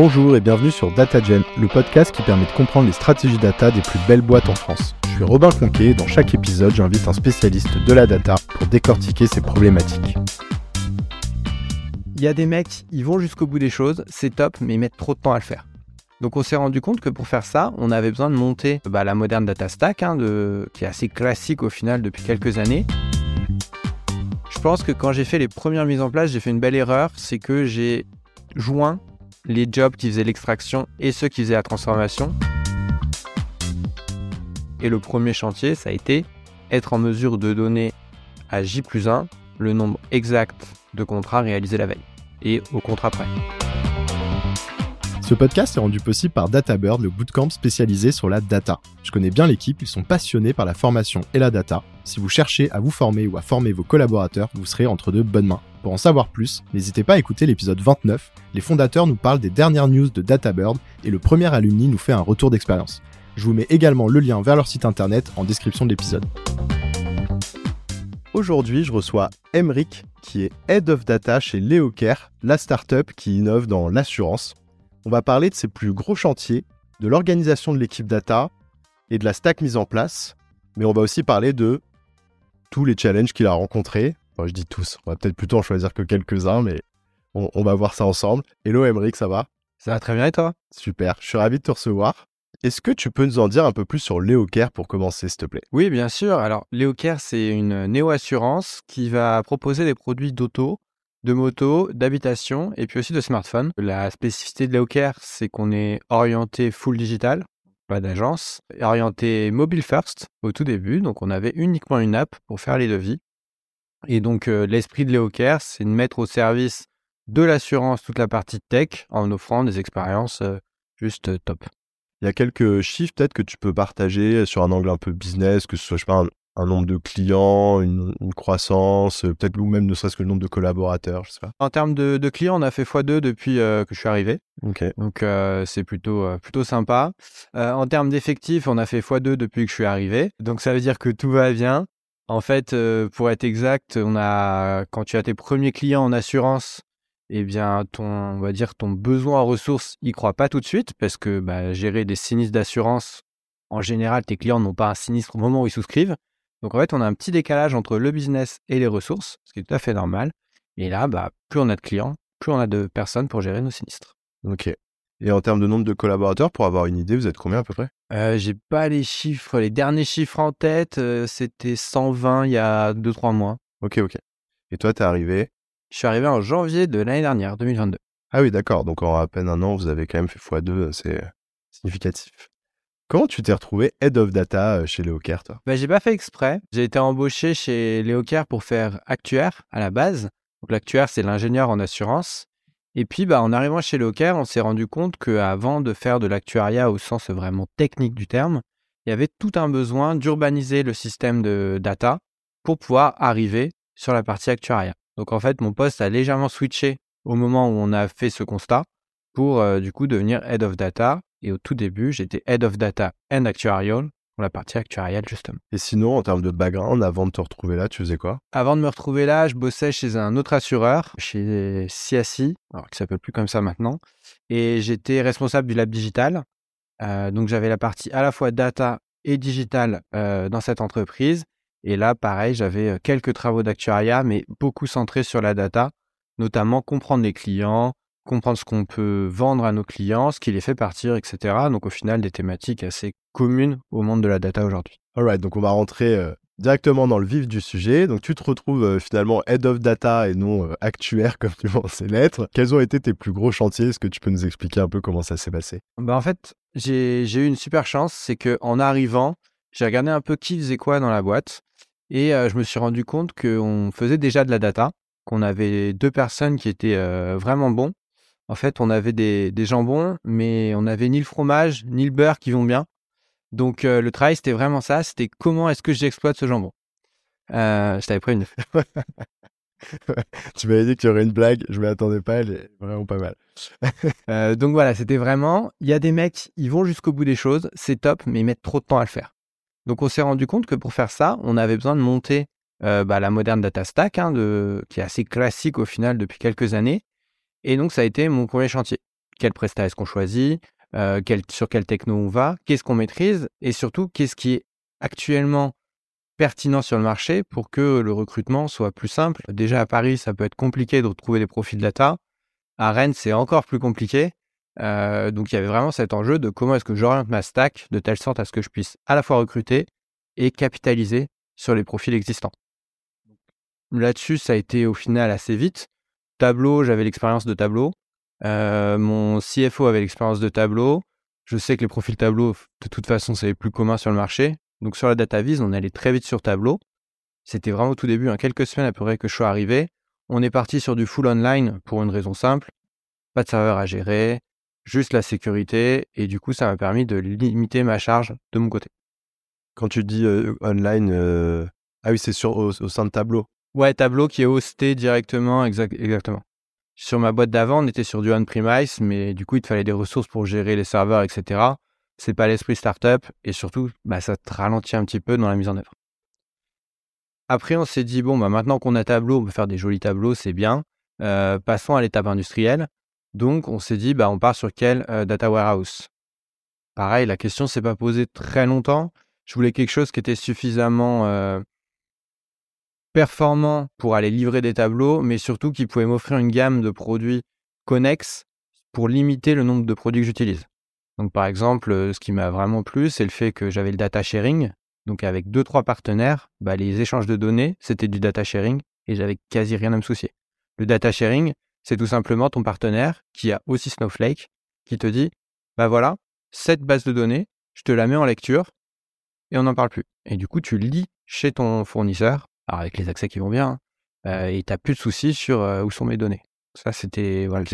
Bonjour et bienvenue sur DataGen, le podcast qui permet de comprendre les stratégies data des plus belles boîtes en France. Je suis Robin Conquet et dans chaque épisode, j'invite un spécialiste de la data pour décortiquer ces problématiques. Il y a des mecs, ils vont jusqu'au bout des choses, c'est top, mais ils mettent trop de temps à le faire. Donc on s'est rendu compte que pour faire ça, on avait besoin de monter bah, la moderne data stack, hein, qui est assez classique au final depuis quelques années. Je pense que quand j'ai fait les premières mises en place, j'ai fait une belle erreur, c'est que j'ai joint les jobs qui faisaient l'extraction et ceux qui faisaient la transformation. Et le premier chantier, ça a été être en mesure de donner à J plus 1 le nombre exact de contrats réalisés la veille et au contrat près. Ce podcast est rendu possible par DataBird, le bootcamp spécialisé sur la data. Je connais bien l'équipe, ils sont passionnés par la formation et la data. Si vous cherchez à vous former ou à former vos collaborateurs, vous serez entre de bonnes mains. Pour en savoir plus, n'hésitez pas à écouter l'épisode 29. Les fondateurs nous parlent des dernières news de DataBird et le premier alumni nous fait un retour d'expérience. Je vous mets également le lien vers leur site internet en description de l'épisode. Aujourd'hui, je reçois Emric, qui est Head of Data chez LeoCare, la startup qui innove dans l'assurance on va parler de ses plus gros chantiers, de l'organisation de l'équipe data et de la stack mise en place. Mais on va aussi parler de tous les challenges qu'il a rencontrés. je dis tous, on va peut-être plutôt en choisir que quelques-uns, mais on, va voir ça ensemble. Hello Emeric, ça va? Ça va très bien et toi? Super, je suis ravi de te recevoir. Est-ce que tu peux nous en dire un peu plus sur LeoCare pour commencer, s'il te plaît? Oui, bien sûr. Alors, LeoCare, c'est une néo-assurance qui va proposer des produits d'auto de moto, d'habitation et puis aussi de smartphone. La spécificité de Leocare, c'est qu'on est orienté full digital, pas d'agence, orienté mobile first au tout début. Donc on avait uniquement une app pour faire les devis. Et donc euh, l'esprit de Leocare, c'est de mettre au service de l'assurance toute la partie tech en offrant des expériences euh, juste euh, top. Il y a quelques chiffres peut-être que tu peux partager sur un angle un peu business, que ce soit je sais pas, nombre de clients, une, croissance, euh, peut-être ou même ne serait-ce que le nombre de collaborateurs, je sais pas. En termes de, clients, on a fait x2 depuis euh, que je suis arrivé. Donc euh, c'est plutôt, plutôt sympa. en termes d'effectifs, on a fait x2 depuis que je suis arrivé. Donc ça veut dire que tout va bien. En fait, pour être exact, on a quand tu as tes premiers clients en assurance, eh bien ton, on va dire ton besoin en ressources, il croit pas tout de suite parce que bah, gérer des sinistres d'assurance, en général, tes clients n'ont pas un sinistre au moment où ils souscrivent. Donc en fait, on a un petit décalage entre le business et les ressources, ce qui est tout à fait normal. Et là, bah, plus on a de clients, plus on a de personnes pour gérer nos sinistres. Ok. Et en termes de nombre de collaborateurs, pour avoir une idée, vous êtes combien à peu près? Euh, J'ai pas les chiffres, les derniers chiffres en tête. Euh, c'était 120 il y a 2-3 mois. Ok, ok. Et toi, t'es arrivé? Je suis arrivé en janvier de l'année dernière, 2022. Ah oui, d'accord. Donc en à peine un an, vous avez quand même fait x2. C'est significatif. Comment tu t'es retrouvé Head of Data euh, chez Leocare, toi? Bah, J'ai pas fait exprès. J'ai été embauché chez Leocare pour faire actuaire à la base. Donc l'actuaire, c'est l'ingénieur en assurance. Et puis, bah, en arrivant chez Leocare, on s'est rendu compte qu'avant de faire de l'actuariat au sens vraiment technique du terme, il y avait tout un besoin d'urbaniser le système de data pour pouvoir arriver sur la partie actuariat. Donc en fait, mon poste a légèrement switché au moment où on a fait ce constat pour euh, du coup devenir Head of Data et au tout début, j'étais Head of Data and Actuarial pour la partie actuariale, justement. Et sinon, en termes de background, avant de te retrouver là, tu faisais quoi? Avant de me retrouver là, je bossais chez un autre assureur, chez CSI, alors qui s'appelle plus comme ça maintenant. Et j'étais responsable du lab digital. Euh, donc j'avais la partie à la fois data et digital euh, dans cette entreprise. Et là, pareil, j'avais euh, quelques travaux d'actuariat, mais beaucoup centrés sur la data, notamment comprendre les clients, comprendre ce qu'on peut vendre à nos clients, ce qui les fait partir, etc. Donc au final, des thématiques assez communes au monde de la data aujourd'hui. Alright, donc on va rentrer euh, directement dans le vif du sujet. Donc tu te retrouves euh, finalement Head of Data et non euh, actuaire comme tu pensais l'être. Quels ont été tes plus gros chantiers? Est-ce que tu peux nous expliquer un peu comment ça s'est passé? Bah En fait, j'ai eu une super chance, c'est qu'en arrivant, j'ai regardé un peu qui faisait quoi dans la boîte et je me suis rendu compte qu'on faisait déjà de la data, qu'on avait deux personnes qui étaient vraiment bons en fait, on avait des, jambons, mais on n'avait ni le fromage, ni le beurre qui vont bien. Donc, euh, le travail, c'était vraiment ça. C'était comment est-ce que j'exploite ce jambon. Euh, je t'avais prévenu. tu m'avais dit qu'il y aurait une blague. Je ne m'attendais pas. Elle est vraiment pas mal. Euh, donc, voilà, c'était vraiment. Il y a des mecs, ils vont jusqu'au bout des choses. C'est top, mais ils mettent trop de temps à le faire. Donc, on s'est rendu compte que pour faire ça, on avait besoin de monter bah, la moderne data stack, hein, qui est assez classique au final depuis quelques années. Et donc, ça a été mon premier chantier. quelle presta est-ce qu'on choisit, euh, sur quel techno on va, qu'est-ce qu'on maîtrise et surtout qu'est-ce qui est actuellement pertinent sur le marché pour que le recrutement soit plus simple. Déjà à Paris, ça peut être compliqué de retrouver des profils data. À Rennes, c'est encore plus compliqué. Euh, donc il y avait vraiment cet enjeu de comment est-ce que j'oriente ma stack de telle sorte à ce que je puisse à la fois recruter et capitaliser sur les profils existants. Là-dessus, ça a été au final assez vite. Tableau, j'avais l'expérience de Tableau. Euh, mon CFO avait l'expérience de Tableau. Je sais que les profils Tableau, de toute façon, c'est les plus communs sur le marché. Donc sur la data vise, on allait très vite sur Tableau. C'était vraiment au tout début, hein, quelques semaines après que je sois arrivé. On est parti sur du full online pour une raison simple. Pas de serveur à gérer, juste la sécurité. Et du coup, ça m'a permis de limiter ma charge de mon côté. Quand tu dis online, ah oui, c'est au, sein de Tableau. Ouais, Tableau qui est hosté directement, exactement. Sur ma boîte d'avant, on était sur du on-premise, mais du coup, il te fallait des ressources pour gérer les serveurs, etc. C'est pas l'esprit startup et surtout, bah, ça te ralentit un petit peu dans la mise en œuvre. Après, on s'est dit, bon, bah, maintenant qu'on a Tableau, on peut faire des jolis tableaux, c'est bien. Euh, passons à l'étape industrielle. Donc, on s'est dit, bah, on part sur quel euh, data warehouse? Pareil, la question s'est pas posée très longtemps. Je voulais quelque chose qui était suffisamment euh, performant pour aller livrer des tableaux, mais surtout qui pouvait m'offrir une gamme de produits connexes pour limiter le nombre de produits que j'utilise. Donc par exemple, euh, ce qui m'a vraiment plu, c'est le fait que j'avais le data sharing. Donc avec deux trois partenaires, bah, les échanges de données, c'était du data sharing et j'avais quasi rien à me soucier. Le data sharing, c'est tout simplement ton partenaire qui a aussi Snowflake qui te dit bah voilà, cette base de données, je te la mets en lecture et on n'en parle plus. Et du coup, tu lis chez ton fournisseur alors avec les accès qui vont bien, hein, euh, et tu n'as plus de soucis sur euh, où sont mes données. Ça, c'était voilà,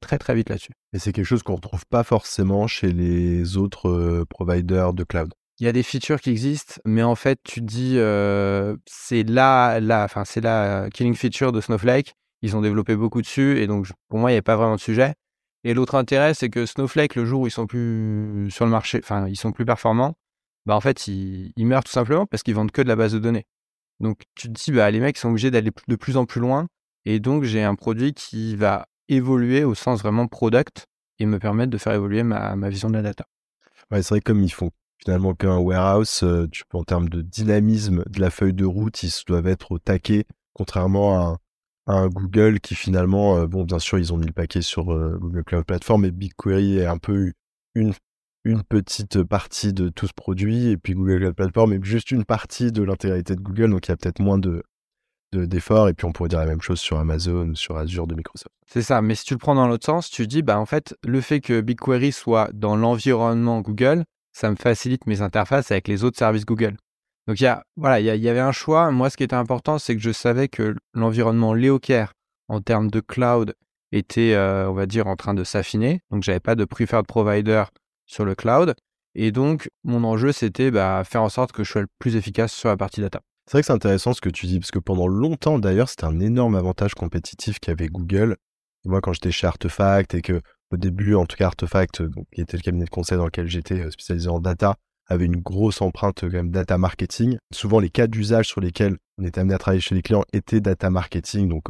très très vite là-dessus. Et c'est quelque chose qu'on ne retrouve pas forcément chez les autres euh, providers de cloud? Il y a des features qui existent, mais en fait, tu te dis, c'est la, la, enfin, c'est la killing feature de Snowflake. Ils ont développé beaucoup dessus, et donc pour moi, il n'y a pas vraiment de sujet. Et l'autre intérêt, c'est que Snowflake, le jour où ils sont plus sur le marché, enfin, ils sont plus performants, bah en fait, ils, ils meurent tout simplement parce qu'ils vendent que de la base de données. Donc tu te dis, bah, les mecs sont obligés d'aller de plus en plus loin. Et donc j'ai un produit qui va évoluer au sens vraiment product et me permettre de faire évoluer ma, vision de la data. Ouais, c'est vrai comme ils font finalement qu'un warehouse, euh, en termes de dynamisme de la feuille de route, ils doivent être au taquet, contrairement à un, Google qui finalement, euh, bon bien sûr ils ont mis le paquet sur euh, Google Cloud Platform, mais BigQuery est un peu une une petite partie de tout ce produit et puis Google Cloud Platform est juste une partie de l'intégralité de Google, donc il y a peut-être moins de d'efforts et puis on pourrait dire la même chose sur Amazon, sur Azure de Microsoft. C'est ça, mais si tu le prends dans l'autre sens, tu dis bah en fait le fait que BigQuery soit dans l'environnement Google, ça me facilite mes interfaces avec les autres services Google. Donc il y il y, avait un choix. Moi, ce qui était important, c'est que je savais que l'environnement Leocare en termes de cloud était, euh, on va dire, en train de s'affiner. Donc j'avais pas de preferred provider sur le cloud. Et donc, mon enjeu, c'était bah, faire en sorte que je sois le plus efficace sur la partie data. C'est vrai que c'est intéressant ce que tu dis, parce que pendant longtemps, d'ailleurs, c'était un énorme avantage compétitif qu'avait Google. moi, quand j'étais chez Artefact et que, au début, en tout cas, Artefact, qui était le cabinet de conseil dans lequel j'étais euh, spécialisé en data, avait une grosse empreinte quand même data marketing. Souvent, les cas d'usage sur lesquels on était amené à travailler chez les clients étaient data marketing, donc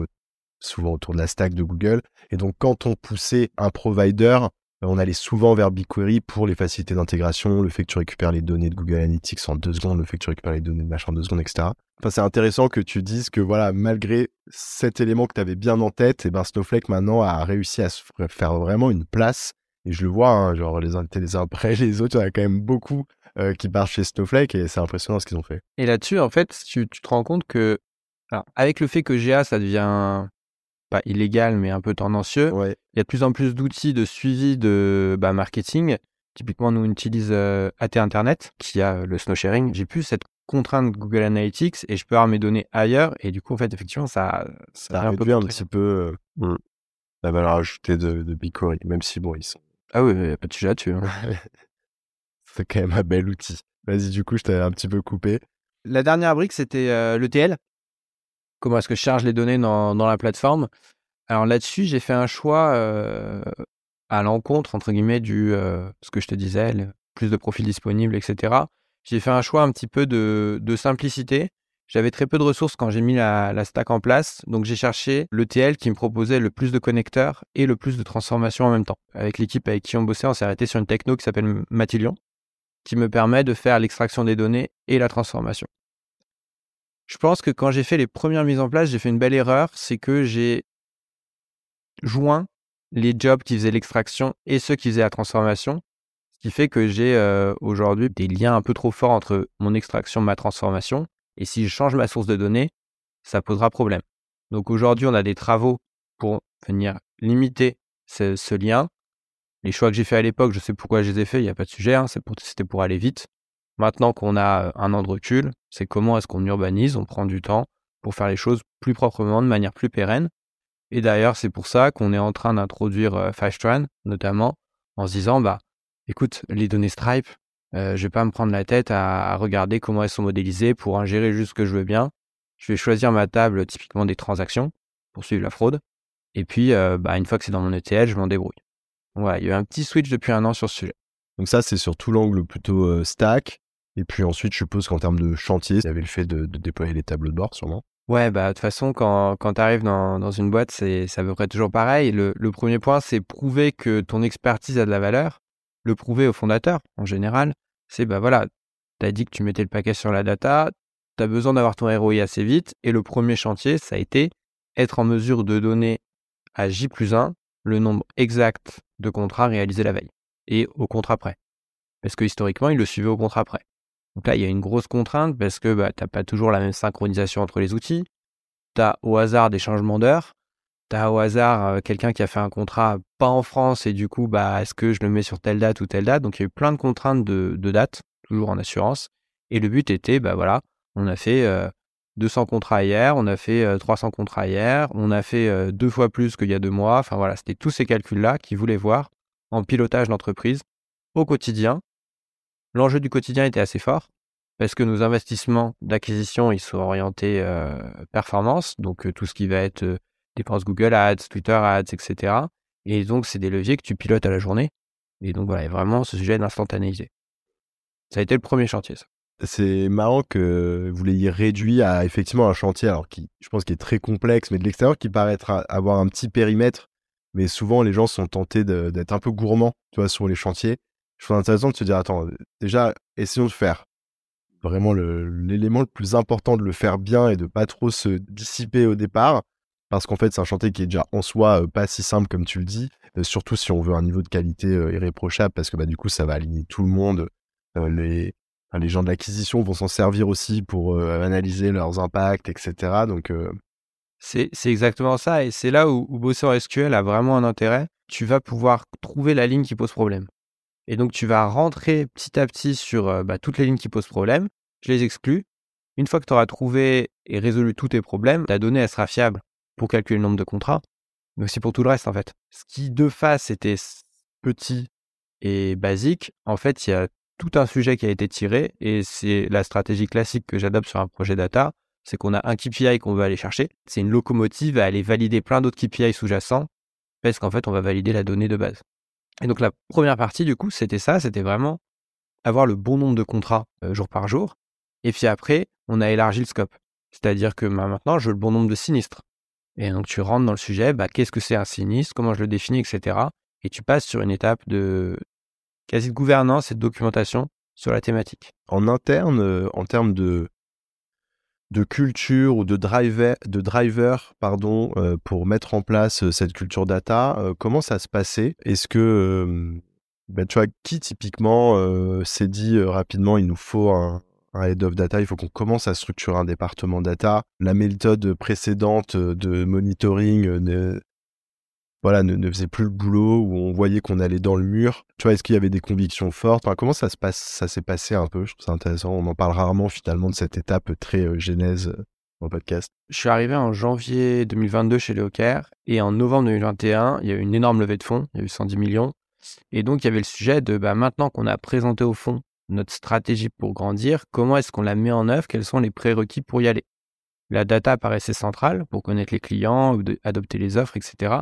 souvent autour de la stack de Google. Et donc, quand on poussait un provider, euh, on allait souvent vers BigQuery pour les facilités d'intégration, le fait que tu récupères les données de Google Analytics en deux secondes, le fait que tu récupères les données de machin en deux secondes, etc. Enfin, c'est intéressant que tu dises que voilà, malgré cet élément que tu avais bien en tête, et eh ben Snowflake maintenant a réussi à se faire vraiment une place. Et je le vois, hein, genre les uns les uns après les autres, il y en a quand même beaucoup euh, qui partent chez Snowflake et c'est impressionnant ce qu'ils ont fait. Et là-dessus, en fait, tu, te rends compte que, avec le fait que GA, ça devient pas illégal, mais un peu tendancieux. Il y a de plus en plus d'outils de suivi de bah, marketing. Typiquement, nous, on utilise euh, AT Internet, qui a euh, le snow sharing. J'ai plus cette contrainte Google Analytics et je peux avoir mes données ailleurs. Et du coup, en fait, effectivement, ça, ça, a un, peu un petit peu euh, la valeur ajoutée de, de BigQuery, même si, bon, ils sont... Ah oui, il n'y a pas de sujet là-dessus. Hein. C'est quand même un bel outil. Vas-y, du coup, je t'avais un petit peu coupé. La dernière brique, c'était l'ETL comment est-ce que je charge les données dans, la plateforme. Alors là-dessus, j'ai fait un choix euh, à l'encontre, entre guillemets, du euh, ce que je te disais, plus de profils disponibles, etc. J'ai fait un choix un petit peu de, simplicité J'avais très peu de ressources quand j'ai mis la, stack en place, donc j'ai cherché l'ETL qui me proposait le plus de connecteurs et le plus de transformations en même temps. Avec l'équipe avec qui on bossait, on s'est arrêté sur une techno qui s'appelle Matillion, qui me permet de faire l'extraction des données et la transformation. Je pense que quand j'ai fait les premières mises en place, j'ai fait une belle erreur, c'est que j'ai joint les jobs qui faisaient l'extraction et ceux qui faisaient la transformation, ce qui fait que j'ai euh, aujourd'hui des liens un peu trop forts entre mon extraction et ma transformation, et si je change ma source de données, ça posera problème. Donc aujourd'hui, on a des travaux pour venir limiter ce, lien. Les choix que j'ai fait à l'époque, je sais pourquoi je les ai faits, il n'y a pas de sujet, hein, c'était pour aller vite. Maintenant qu'on a un an de recul, c'est comment est-ce qu'on urbanise, on prend du temps pour faire les choses plus proprement, de manière plus pérenne. Et d'ailleurs, c'est pour ça qu'on est en train d'introduire euh, notamment, en se disant, bah, écoute, les données Stripe, euh, je vais pas me prendre la tête à, regarder comment elles sont modélisées pour ingérer juste ce que je veux bien. Je vais choisir ma table typiquement des transactions pour suivre la fraude. Et puis, bah, une fois que c'est dans mon ETL, je m'en débrouille. Voilà, il y a eu un petit switch depuis un an sur ce sujet. Donc ça, c'est sur tout l'angle plutôt stack. Et puis ensuite, je suppose qu'en termes de chantier, il y avait le fait de, déployer les tableaux de bord, sûrement. Ouais, bah de toute façon, quand, quand tu arrives dans, dans, une boîte, c'est à peu près toujours pareil. Le, premier point, c'est prouver que ton expertise a de la valeur, le prouver au fondateur en général. C'est bah voilà, tu as dit que tu mettais le paquet sur la data, tu as besoin d'avoir ton ROI assez vite. Et le premier chantier, ça a été être en mesure de donner à J plus 1 le nombre exact de contrats réalisés la veille et au contrat près. Parce que historiquement, il le suivait au contrat près. Donc là, il y a une grosse contrainte parce que bah, tu n'as pas toujours la même synchronisation entre les outils. Tu as au hasard des changements d'heure. Tu as au hasard euh, quelqu'un qui a fait un contrat pas en France et du coup, bah, est-ce que je le mets sur telle date ou telle date? Donc il y a eu plein de contraintes de, de date, toujours en assurance. Et le but était, bah voilà, on a fait 200 euh, contrats hier, on a fait 300 euh, contrats hier, on a fait deux fois plus qu'il y a deux mois. Enfin voilà, c'était tous ces calculs-là qu'ils voulaient voir en pilotage d'entreprise au quotidien L'enjeu du quotidien était assez fort parce que nos investissements d'acquisition, ils sont orientés euh, performance, donc euh, tout ce qui va être euh, dépenses Google Ads, Twitter Ads, etc. Et donc, c'est des leviers que tu pilotes à la journée. Et donc, voilà, vraiment ce sujet d'instantanéiser. Ça a été le premier chantier, ça. C'est marrant que vous l'ayez réduit à effectivement un chantier, alors qui, je pense, qui est très complexe, mais de l'extérieur, qui paraît avoir un petit périmètre. Mais souvent, les gens sont tentés d'être un peu gourmands, tu vois, sur les chantiers je trouve intéressant de se dire, attends, déjà, essayons de faire vraiment l'élément le, plus important de le faire bien et de pas trop se dissiper au départ. Parce qu'en fait, c'est un chantier qui est déjà en soi euh, pas si simple comme tu le dis, euh, surtout si on veut un niveau de qualité euh, irréprochable, parce que bah, du coup, ça va aligner tout le monde. les, les gens de l'acquisition vont s'en servir aussi pour analyser leurs impacts, etc. Donc, c'est exactement ça. Et c'est là où, où bosser en SQL a vraiment un intérêt. Tu vas pouvoir trouver la ligne qui pose problème. Et donc, tu vas rentrer petit à petit sur bah, toutes les lignes qui posent problème. Je les exclus. Une fois que tu auras trouvé et résolu tous tes problèmes, ta donnée, elle sera fiable pour calculer le nombre de contrats, mais aussi pour tout le reste, en fait. Ce qui, de face, était petit et basique, en fait, il y a tout un sujet qui a été tiré et c'est la stratégie classique que j'adopte sur un projet data. C'est qu'on a un KPI qu'on veut aller chercher. C'est une locomotive à aller valider plein d'autres KPI sous-jacents parce qu'en fait, on va valider la donnée de base. Et donc la première partie, du coup, c'était ça, c'était vraiment avoir le bon nombre de contrats jour par jour. Et puis après, on a élargi le scope. C'est-à-dire que bah, maintenant, je veux le bon nombre de sinistres. Et donc tu rentres dans le sujet, bah, qu'est-ce que c'est un sinistre, comment je le définis, etc. Et tu passes sur une étape de quasi de gouvernance et de documentation sur la thématique. En interne, en termes de de culture ou de driver, de driver pardon, euh, pour mettre en place euh, cette culture data. Euh, comment ça se passait? Est-ce que, ben, tu vois, qui typiquement s'est dit rapidement, il nous faut un, head of data, il faut qu'on commence à structurer un département data. La méthode précédente de monitoring voilà, ne, faisait plus le boulot, où on voyait qu'on allait dans le mur. Tu vois, est-ce qu'il y avait des convictions fortes? Comment ça se passe? Ça s'est passé un peu? Je trouve ça intéressant. On en parle rarement finalement de cette étape très euh, genèse euh, le podcast. Je suis arrivé en janvier 2022 chez Leocaire et en novembre 2021, il y a eu une énorme levée de fonds. Il y a eu 110 millions. Et donc, il y avait le sujet de bah, maintenant qu'on a présenté au fond notre stratégie pour grandir, comment est-ce qu'on la met en œuvre? Quels sont les prérequis pour y aller? La data paraissait centrale pour connaître les clients, adopter les offres, etc.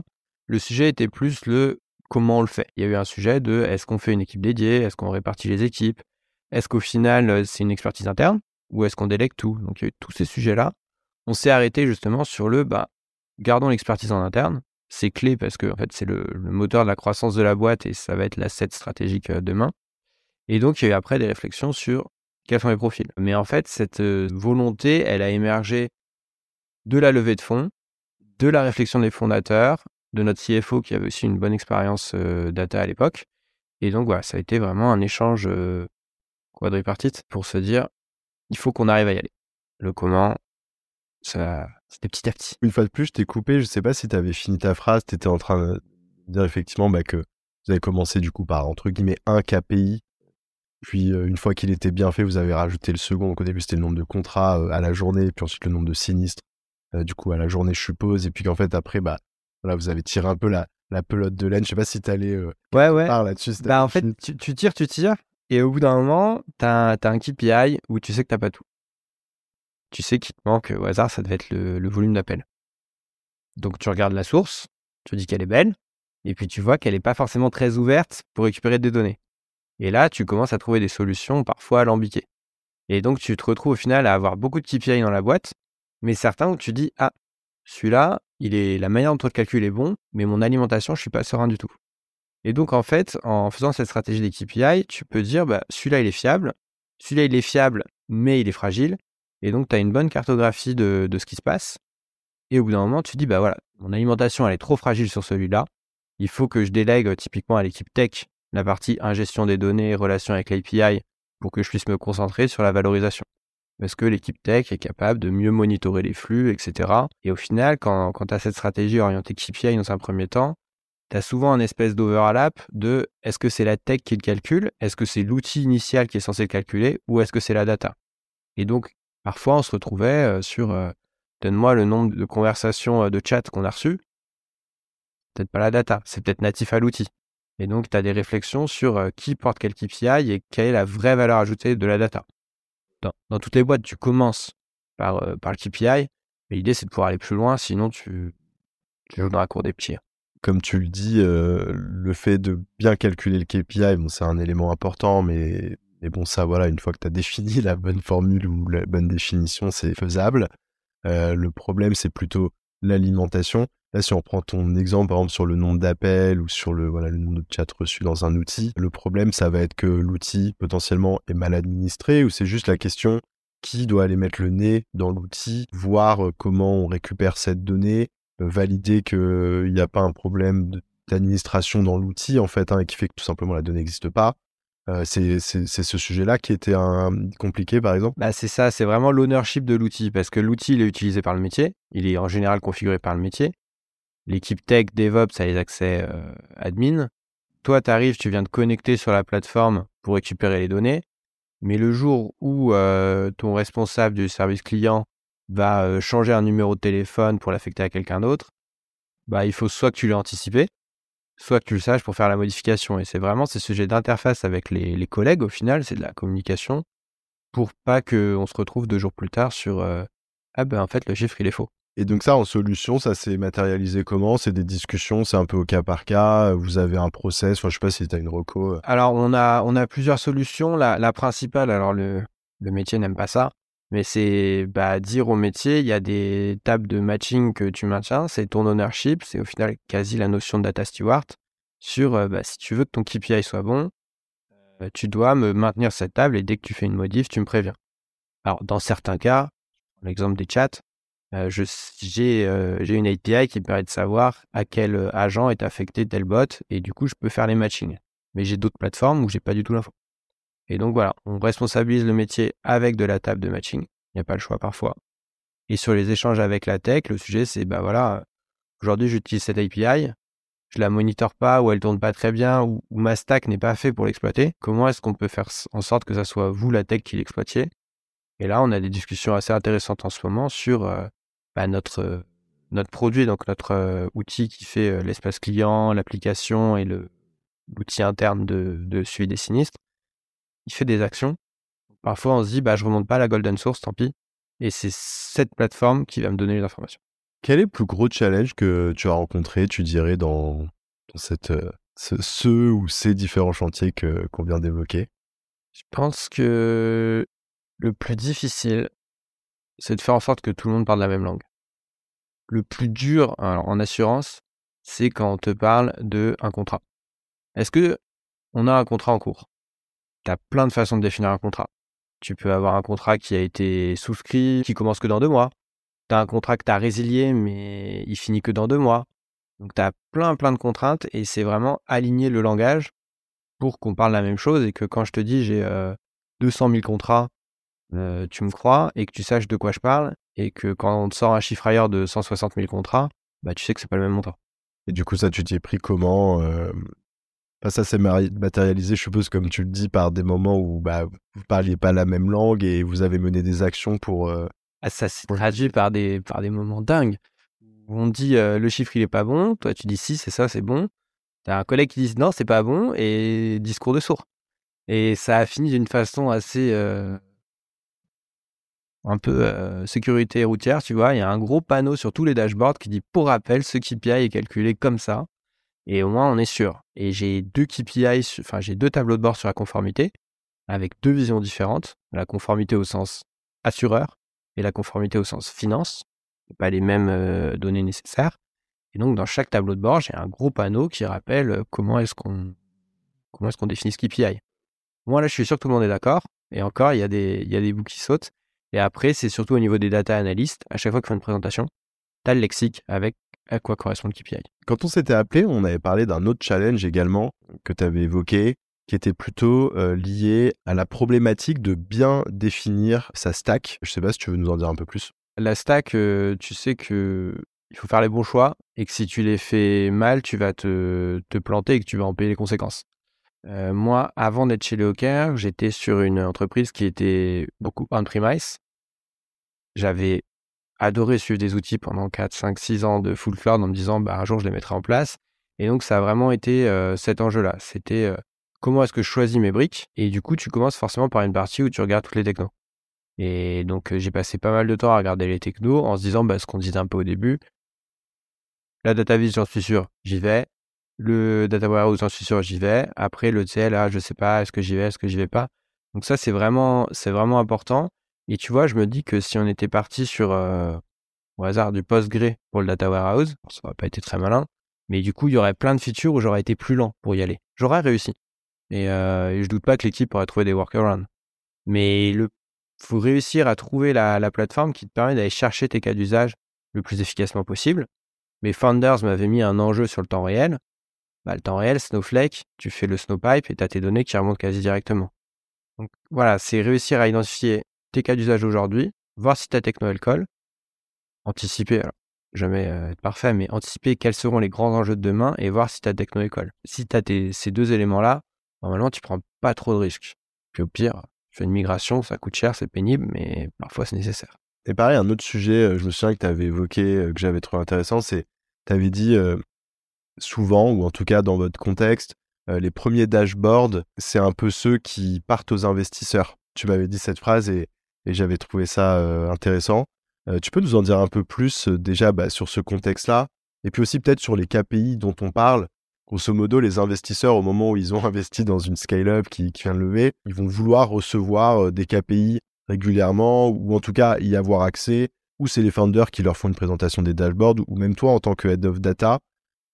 Le sujet était plus le comment on le fait. Il y a eu un sujet de est-ce qu'on fait une équipe dédiée, est-ce qu'on répartit les équipes, est-ce qu'au final euh, c'est une expertise interne ou est-ce qu'on délègue tout Donc il y a eu tous ces sujets-là. On s'est arrêté justement sur le bah, gardons l'expertise en interne. C'est clé parce que en fait, c'est le, moteur de la croissance de la boîte et ça va être l'asset stratégique demain. Et donc, il y a eu après des réflexions sur quels sont les profils. Mais en fait, cette volonté, elle a émergé de la levée de fonds, de la réflexion des fondateurs, de notre CFO qui avait aussi une bonne expérience data à l'époque. Et donc, voilà, ça a été vraiment un échange quadripartite pour se dire, il faut qu'on arrive à y aller. Le comment, ça, c'était petit à petit. Une fois de plus, je t'ai coupé. Je sais pas si tu avais fini ta phrase. Tu étais en train de dire effectivement bah, que vous avez commencé du coup par entre guillemets un KPI. Puis une fois qu'il était bien fait, vous avez rajouté le second. Donc au début, c'était le nombre de contrats à la journée, puis ensuite le nombre de sinistres, du coup à la journée, je suppose. Et puis qu'en fait, après, bah, voilà, vous avez tiré un peu la, la pelote de laine. Je sais pas si tu allais ouais, ouais. là-dessus. Bah, en fait, tu, tu, tires, tu tires. Et au bout d'un moment, tu as, as, un KPI où tu sais que tu pas tout tu sais qu'il te manque au hasard, ça devait être le, volume d'appel. Donc tu regardes la source, tu dis qu'elle est belle, et puis tu vois qu'elle n'est pas forcément très ouverte pour récupérer des données. Et là, tu commences à trouver des solutions parfois alambiquées. Et donc tu te retrouves au final à avoir beaucoup de KPI dans la boîte, mais certains où tu dis ah celui-là, il est la manière dont le calcul est bon, mais mon alimentation, je suis pas serein du tout. Et donc en fait, en faisant cette stratégie des KPI, tu peux dire bah celui-là il est fiable, celui-là il est fiable, mais il est fragile, et donc, tu as une bonne cartographie de, ce qui se passe. Et au bout d'un moment, tu dis, bah voilà, mon alimentation, elle est trop fragile sur celui-là. Il faut que je délègue euh, typiquement à l'équipe tech la partie ingestion des données, relation avec l'API, pour que je puisse me concentrer sur la valorisation. Parce que l'équipe tech est capable de mieux monitorer les flux, etc. Et au final, quand, tu as cette stratégie orientée KPI dans un premier temps, tu as souvent un espèce d'overlap de est-ce que c'est la tech qui le calcule, est-ce que c'est l'outil initial qui est censé le calculer, ou est-ce que c'est la data. Et donc, Parfois, on se retrouvait sur donne-moi le nombre de conversations de chat qu'on a reçues. Peut-être pas la data, c'est peut-être natif à l'outil. Et donc, tu as des réflexions sur qui porte quel KPI et quelle est la vraie valeur ajoutée de la data. Dans, toutes les boîtes, tu commences par, par le KPI, mais l'idée, c'est de pouvoir aller plus loin, sinon tu, joues dans la cour des petits. Comme tu le dis, le fait de bien calculer le KPI, bon, c'est un élément important, mais mais bon, ça, voilà, une fois que tu as défini la bonne formule ou la bonne définition, c'est faisable. Euh, le problème, c'est plutôt l'alimentation. Là, si on prend ton exemple, par exemple, sur le nombre d'appels ou sur le, voilà, le nombre de chats reçus dans un outil, le problème, ça va être que l'outil, potentiellement, est mal administré ou c'est juste la question qui doit aller mettre le nez dans l'outil, voir euh, comment on récupère cette donnée, euh, valider qu'il n'y a pas un problème d'administration dans l'outil, en fait, hein, et qui fait que tout simplement la donnée n'existe pas. C'est ce sujet-là qui était un, compliqué, par exemple? Bah, C'est ça, c'est vraiment l'ownership de l'outil, parce que l'outil, il est utilisé par le métier, il est en général configuré par le métier. L'équipe tech, DevOps a les accès admin. Toi, tu arrives, tu viens de connecter sur la plateforme pour récupérer les données, mais le jour où ton responsable du service client va changer un numéro de téléphone pour l'affecter à quelqu'un d'autre, bah, il faut soit que tu l'aies anticipé, soit que tu le saches pour faire la modification. Et c'est vraiment ces sujets d'interface avec les, collègues, au final, c'est de la communication, pour pas qu'on se retrouve deux jours plus tard sur euh, Ah ben en fait, le chiffre, il est faux. Et donc ça, en solution, ça s'est matérialisé comment? C'est des discussions, c'est un peu au cas par cas, vous avez un process, enfin, je sais pas si tu as une reco. Euh. Alors, on a, on a plusieurs solutions. La, la principale, alors le, le métier n'aime pas ça, mais c'est bah, dire au métier, il y a des tables de matching que tu maintiens, c'est ton ownership, c'est au final quasi la notion de data steward, sur euh, bah, si tu veux que ton KPI soit bon, euh, tu dois me maintenir cette table et dès que tu fais une modif, tu me préviens. Alors dans certains cas, l'exemple des chats, euh, j'ai une API qui me permet de savoir à quel agent est affecté tel bot et du coup je peux faire les matchings. Mais j'ai d'autres plateformes où j'ai pas du tout l'info. Et donc voilà, on responsabilise le métier avec de la table de matching. Il n'y a pas le choix parfois. Et sur les échanges avec la tech, le sujet c'est bah voilà, aujourd'hui j'utilise cette API, je la monitore pas ou elle tourne pas très bien ou, ma stack n'est pas fait pour l'exploiter. Comment est-ce qu'on peut faire en sorte que ça soit vous la tech qui l'exploitiez? Et là, on a des discussions assez intéressantes en ce moment sur euh, bah, notre euh, notre produit, donc notre euh, outil qui fait l'espace client, l'application et le l'outil interne de, de suivi des sinistres il fait des actions. Parfois, on se dit, bah, je remonte pas la golden source, tant pis. Et c'est cette plateforme qui va me donner les informations. Quel est le plus gros challenge que tu as rencontré, tu dirais, dans, cette, euh, ce, ou ces différents chantiers qu'on vient d'évoquer? Je pense que Le plus difficile, c'est de faire en sorte que tout le monde parle la même langue. Le plus dur en assurance, c'est quand on te parle de un contrat. Est-ce que on a un contrat en cours? Tu as plein de façons de définir un contrat. Tu peux avoir un contrat qui a été souscrit, qui commence que dans deux mois. Tu un contrat que tu as résilié, mais il finit que dans deux mois. Donc tu plein plein de contraintes et c'est vraiment aligner le langage pour qu'on parle la même chose et que quand je te dis j'ai 200 000 contrats, euh, tu me crois et que tu saches de quoi je parle et que quand on te sort un chiffre ailleurs de 160 000 contrats, bah tu sais que c'est pas le même montant. Et du coup, ça, tu t'y es pris comment euh, Ça s'est matérialisé, je suppose, comme tu le dis, par des moments où bah, vous parliez pas la même langue et vous avez mené des actions pour. Euh, ah, ça s'est traduit par des, par des moments dingues. on dit le chiffre il est pas bon, toi tu dis si, c'est ça, c'est bon. T'as un collègue qui dit non, c'est pas bon, et discours de sourd. Et ça a fini d'une façon assez. Euh, un peu euh, sécurité routière, tu vois. Il y a un gros panneau sur tous les dashboards qui dit pour rappel, ce KPI est calculé comme ça. Et au moins, on est sûr. Et j'ai deux KPI, enfin, j'ai deux tableaux de bord sur la conformité, avec deux visions différentes. La conformité au sens assureur et la conformité au sens finance. Pas les mêmes euh, données nécessaires. Et donc, dans chaque tableau de bord, j'ai un gros panneau qui rappelle euh, comment est-ce qu'on comment est-ce qu'on définit ce KPI. Moi, là, je suis sûr que tout le monde est d'accord. Et encore, il y, a des, il y a des bouts qui sautent. Et après, c'est surtout au niveau des data analystes. À chaque fois qu'on fait une présentation, tu as le lexique avec à quoi correspond le KPI. Quand on s'était appelé, on avait parlé d'un autre challenge également que tu avais évoqué, qui était plutôt euh, lié à la problématique de bien définir sa stack. Je sais pas si tu veux nous en dire un peu plus. La stack, euh, tu sais que il faut faire les bons choix et que si tu les fais mal, tu vas te, te planter et que tu vas en payer les conséquences. Euh, moi, avant d'être chez Leoker, j'étais sur une entreprise qui était beaucoup on-premise. J'avais adoré suivre des outils pendant 4, 5, 6 ans de full cloud en me disant bah, un jour je les mettrai en place. Et donc ça a vraiment été euh, cet enjeu-là. C'était euh, comment est-ce que je choisis mes briques? Et du coup, tu commences forcément par une partie où tu regardes toutes les technos. Et donc j'ai passé pas mal de temps à regarder les technos en se disant bah, ce qu'on disait un peu au début, la data vis, j'en suis sûr, j'y vais. Le data warehouse, j'en suis sûr, j'y vais. Après, le TL, là, je sais pas, est-ce que j'y vais, est-ce que j'y vais pas? Donc ça, c'est vraiment, c'est vraiment important. Et tu vois, je me dis que si on était parti sur, au hasard, du PostgreSQL pour le data warehouse, ça aurait pas été très malin. Mais du coup, il y aurait plein de features où j'aurais été plus lent pour y aller. J'aurais réussi. Et, euh, je doute pas que l'équipe aurait trouvé des workarounds. Mais il faut réussir à trouver la, la plateforme qui te permet d'aller chercher tes cas d'usage le plus efficacement possible mes founders m'avaient mis un enjeu sur le temps réel. Bah, le temps réel, Snowflake, tu fais le Snowpipe et tu as tes données qui remontent quasi directement. Donc voilà, c'est réussir à identifier tes cas d'usage aujourd'hui, voir si ta techno elle anticiper, alors jamais euh, être parfait, mais anticiper quels seront les grands enjeux de demain et voir si ta techno elle. Si tu as ces deux éléments-là, normalement tu prends pas trop de risques. Puis au pire, tu fais une migration, ça coûte cher, c'est pénible, mais parfois c'est nécessaire. Et pareil, un autre sujet, euh, je me souviens que tu avais évoqué, euh, que j'avais trouvé intéressant, c'est tu avais dit souvent, ou en tout cas dans votre contexte, les premiers dashboards, c'est un peu ceux qui partent aux investisseurs. Tu m'avais dit cette phrase et, j'avais trouvé ça intéressant. tu peux nous en dire un peu plus déjà bah, sur ce contexte-là, et puis aussi peut-être sur les KPI dont on parle. Grosso modo, les investisseurs, au moment où ils ont investi dans une scale-up qui, qui vient de lever, ils vont vouloir recevoir des KPI régulièrement, ou en tout cas y avoir accès, ou c'est les founders qui leur font une présentation des dashboards, ou même toi en tant que head of data,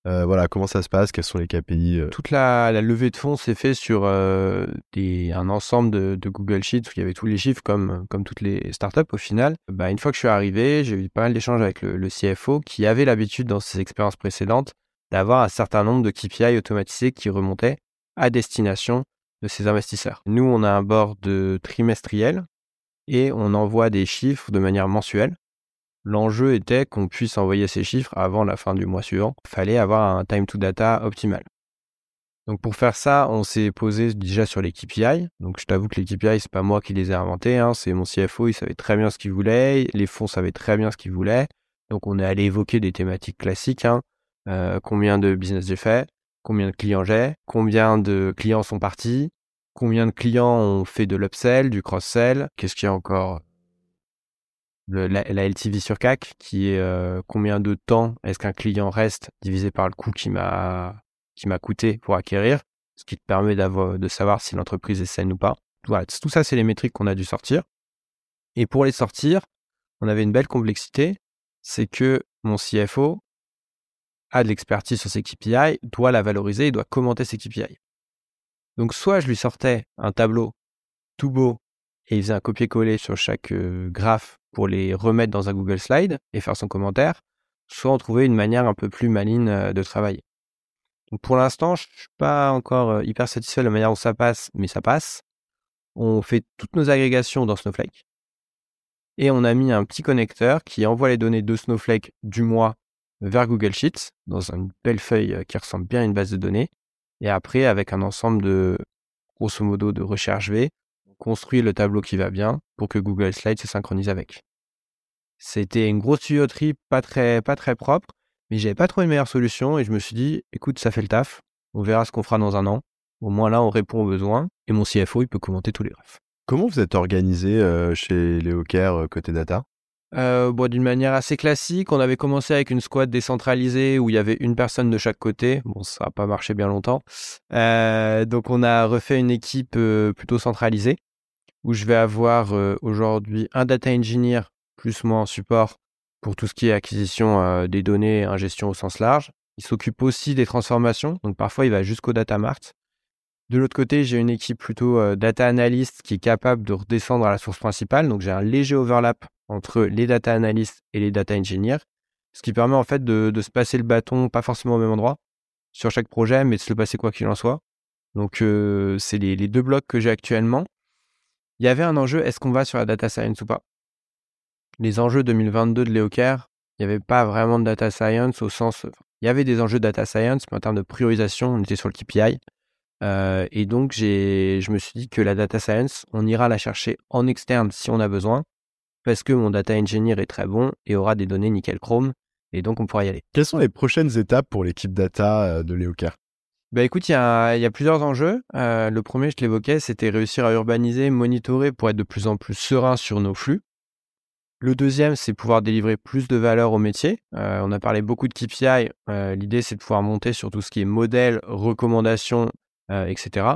euh, voilà, comment ça se passe? Quels sont les KPI euh? Toute la, levée de fonds s'est faite sur euh, un ensemble de, Google Sheets où il y avait tous les chiffres comme, toutes les startups au final. Bah, une fois que je suis arrivé, j'ai eu pas mal d'échanges avec le, le, CFO qui avait l'habitude dans ses expériences précédentes d'avoir un certain nombre de KPI automatisés qui remontaient à destination de ses investisseurs. Nous, on a un board trimestriel et on envoie des chiffres de manière mensuelle. L'enjeu était qu'on puisse envoyer ces chiffres avant la fin du mois suivant. Il fallait avoir un time to data optimal. Donc pour faire ça, on s'est posé déjà sur les KPI. Donc je t'avoue que les KPI, c'est pas moi qui les ai inventés, hein. c'est mon CFO, il savait très bien ce qu'il voulait, les fonds savaient très bien ce qu'ils voulaient. Donc on est allé évoquer des thématiques classiques. Hein. Euh, combien de business j'ai fait, combien de clients j'ai, combien de clients sont partis, combien de clients ont fait de l'upsell, du cross-sell, qu'est-ce qu'il y a encore la, LTV sur CAC, qui est euh, combien de temps est-ce qu'un client reste divisé par le coût qui m'a coûté pour acquérir, ce qui te permet de savoir si l'entreprise est saine ou pas. Tout ça c'est les métriques qu'on a dû sortir. Et pour les sortir, on avait une belle complexité, c'est que mon CFO a de l'expertise sur ses KPI, doit la valoriser et doit commenter ses KPI. Donc soit je lui sortais un tableau tout beau et il faisait un copier-coller sur chaque euh, graphe pour les remettre dans un Google Slide et faire son commentaire, soit on trouvait une manière un peu plus maligne euh, de travailler. Pour l'instant, je suis pas encore euh, hyper satisfait de la manière dont ça passe, mais ça passe. On fait toutes nos agrégations dans Snowflake. Et on a mis un petit connecteur qui envoie les données de Snowflake du mois vers Google Sheets dans une belle feuille qui ressemble bien à une base de données. Et après, avec un ensemble de, grosso modo, de recherche V, construit le tableau qui va bien pour que Google Slides se synchronise avec. C'était une grosse tuyauterie pas très, pas très propre, mais j'avais pas trouvé une meilleure solution et je me suis dit, écoute, ça fait le taf. On verra ce qu'on fera dans un an. Au moins là, on répond aux besoins et mon CFO, il peut commenter tous les refs. Comment vous êtes organisé euh, chez les euh, côté data? Euh, bon, D'une manière assez classique, on avait commencé avec une squad décentralisée où il y avait une personne de chaque côté. Bon, ça n'a pas marché bien longtemps. Donc on a refait une équipe plutôt centralisée où je vais avoir aujourd'hui un data engineer plus moi en support pour tout ce qui est acquisition des données, ingestion au sens large. Il s'occupe aussi des transformations, donc parfois il va jusqu'au data mart. De l'autre côté, j'ai une équipe plutôt data analyst qui est capable de redescendre à la source principale. Donc j'ai un léger overlap entre les data analysts et les data engineers, ce qui permet en fait de, se passer le bâton, pas forcément au même endroit, sur chaque projet, mais de se le passer quoi qu'il en soit. Donc c'est les, deux blocs que j'ai actuellement. Il y avait un enjeu, est-ce qu'on va sur la data science ou pas? Les enjeux 2022 de Leocare, il n'y avait pas vraiment de data science au sens... Il y avait des enjeux de data science, mais en termes de priorisation, on était sur le KPI. Euh, et donc, je me suis dit que la data science, on ira la chercher en externe si on a besoin, parce que mon data engineer est très bon et aura des données nickel chrome, et donc on pourra y aller. Quelles sont les prochaines étapes pour l'équipe data euh, de Leocare bah écoute, il y a, plusieurs enjeux. Euh, le premier, je te l'évoquais, c'était réussir à urbaniser, monitorer pour être de plus en plus serein sur nos flux. Le deuxième, c'est pouvoir délivrer plus de valeur au métier. on a parlé beaucoup de KPI. L'idée, c'est de pouvoir monter sur tout ce qui est modèle, recommandation euh, etc.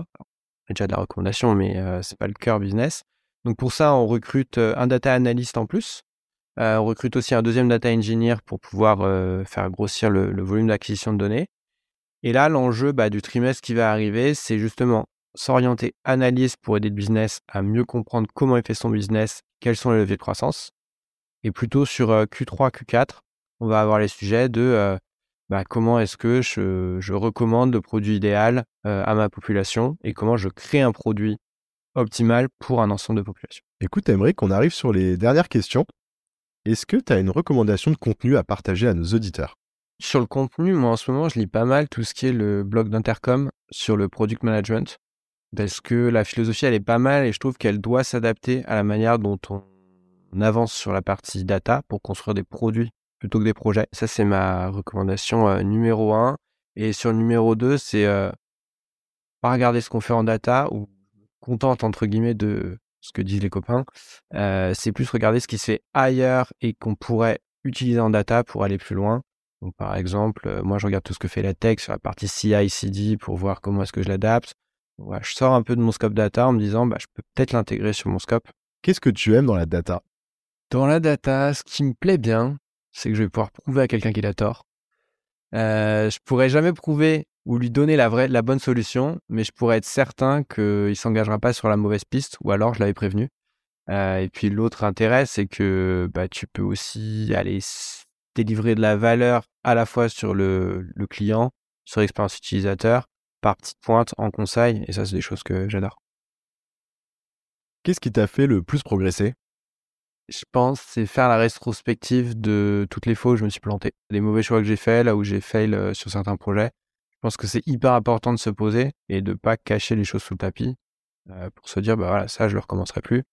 déjà de la recommandation, mais euh, c'est pas le cœur business. Donc pour ça, on recrute euh, un data analyst en plus. on recrute aussi un deuxième data engineer pour pouvoir faire grossir le, volume d'acquisition de données. Et là, l'enjeu bah, du trimestre qui va arriver, c'est justement s'orienter analyse pour aider le business à mieux comprendre comment il fait son business, quels sont les leviers de croissance. Et plutôt sur Q3, Q4, on va avoir les sujets de bah, comment est-ce que je, recommande le produit idéal euh, à ma population et comment je crée un produit optimal pour un ensemble de population. Écoute, Emmerich, on arrive sur les dernières questions. Est-ce que tu as une recommandation de contenu à partager à nos auditeurs? Sur le contenu, moi en ce moment, je lis pas mal tout ce qui est le blog d'Intercom sur le product management parce que la philosophie, elle est pas mal et je trouve qu'elle doit s'adapter à la manière dont on avance sur la partie data pour construire des produits plutôt que des projets. Ça, c'est ma recommandation euh, numéro un. Et sur le numéro 2, c'est euh, pas regarder ce qu'on fait en data ou contente, entre guillemets, de ce que disent les copains. Euh, c'est plus regarder ce qui se fait ailleurs et qu'on pourrait utiliser en data pour aller plus loin. Donc, par exemple, moi, je regarde tout ce que fait la tech sur la partie CI/CD pour voir comment est-ce que je l'adapte. je sors un peu de mon scope data en me disant, bah, je peux peut-être l'intégrer sur mon scope. Qu'est-ce que tu aimes dans la data? Dans la data, ce qui me plaît bien, c'est que je vais pouvoir prouver à quelqu'un qu'il a tort. Euh, je pourrais jamais prouver ou lui donner la vraie, la bonne solution, mais je pourrais être certain qu'il s'engagera pas sur la mauvaise piste, ou alors je l'avais prévenu. Euh, et puis l'autre intérêt, c'est que bah, tu peux aussi aller délivrer de la valeur à la fois sur le, le client, sur l'expérience utilisateur, par petites pointes en conseil, et ça c'est des choses que j'adore. Qu'est-ce qui t'a fait le plus progresser? Je pense, c'est faire la rétrospective de toutes les fois où je me suis planté. Les mauvais choix que j'ai faits, là où j'ai fail euh, sur certains projets. Je pense que c'est hyper important de se poser et de pas cacher les choses sous le tapis euh, pour se dire, bah voilà, ça, je le recommencerai plus.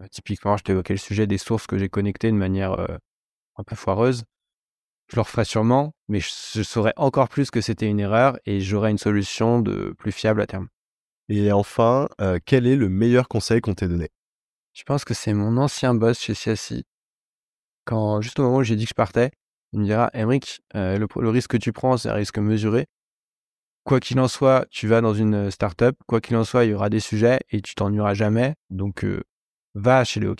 Euh, typiquement, je t'évoquais le sujet des sources que j'ai connectées de manière un peu foireuse. Je le referai sûrement, mais je, je saurais encore plus que c'était une erreur et j'aurai une solution de plus fiable à terme. Et enfin, quel est le meilleur conseil qu'on t'ait donné? Je pense que c'est mon ancien boss chez CSI. Quand, juste au moment où j'ai dit que je partais, il me dira Emric, euh, le, risque que tu prends, c'est un risque mesuré. Quoi qu'il en soit, tu vas dans une startup. Quoi qu'il en soit, il y aura des sujets et tu t'ennuieras jamais. Donc, euh, va chez les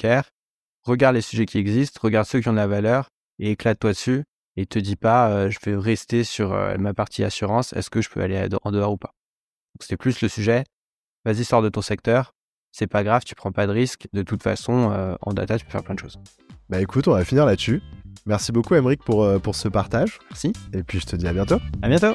regarde les sujets qui existent, regarde ceux qui ont de la valeur et éclate-toi dessus. Et te dis pas, je vais rester sur ma partie assurance, est-ce que je peux aller en dehors ou pas? C'est plus le sujet, vas-y, sors de ton secteur, c'est pas grave, tu prends pas de risque. De toute façon, en data, tu peux faire plein de choses. Bah écoute, on va finir là-dessus. Merci beaucoup, Emeric, pour, pour ce partage. Merci. Et puis je te dis à bientôt. À bientôt.